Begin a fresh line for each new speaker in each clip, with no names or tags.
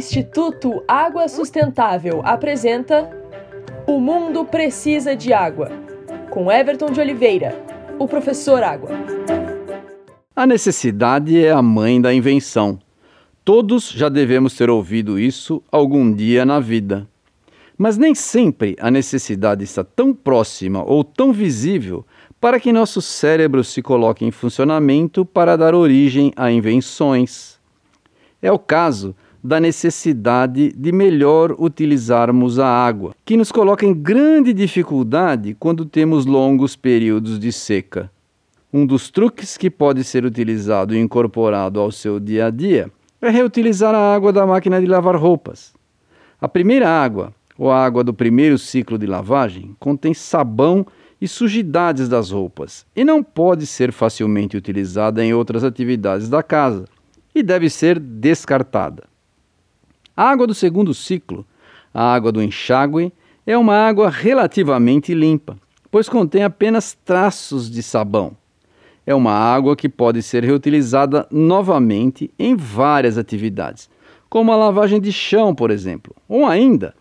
Instituto Água Sustentável apresenta O Mundo Precisa de Água, com Everton de Oliveira, o professor Água.
A necessidade é a mãe da invenção. Todos já devemos ter ouvido isso algum dia na vida. Mas nem sempre a necessidade está tão próxima ou tão visível para que nosso cérebro se coloque em funcionamento para dar origem a invenções. É o caso da necessidade de melhor utilizarmos a água, que nos coloca em grande dificuldade quando temos longos períodos de seca. Um dos truques que pode ser utilizado e incorporado ao seu dia a dia é reutilizar a água da máquina de lavar roupas. A primeira água, ou a água do primeiro ciclo de lavagem, contém sabão e sujidades das roupas e não pode ser facilmente utilizada em outras atividades da casa e deve ser descartada. Água do segundo ciclo, a água do enxágue, é uma água relativamente limpa, pois contém apenas traços de sabão. É uma água que pode ser reutilizada novamente em várias atividades, como a lavagem de chão, por exemplo, ou ainda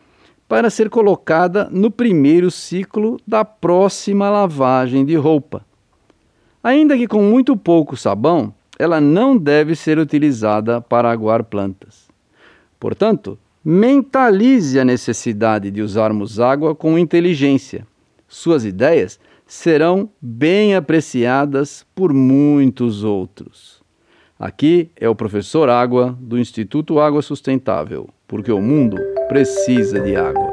para ser colocada no primeiro ciclo da próxima lavagem de roupa. Ainda que com muito pouco sabão, ela não deve ser utilizada para aguar plantas. Portanto, mentalize a necessidade de usarmos água com inteligência. Suas ideias serão bem apreciadas por muitos outros. Aqui é o professor Água do Instituto Água Sustentável, porque o mundo precisa de água.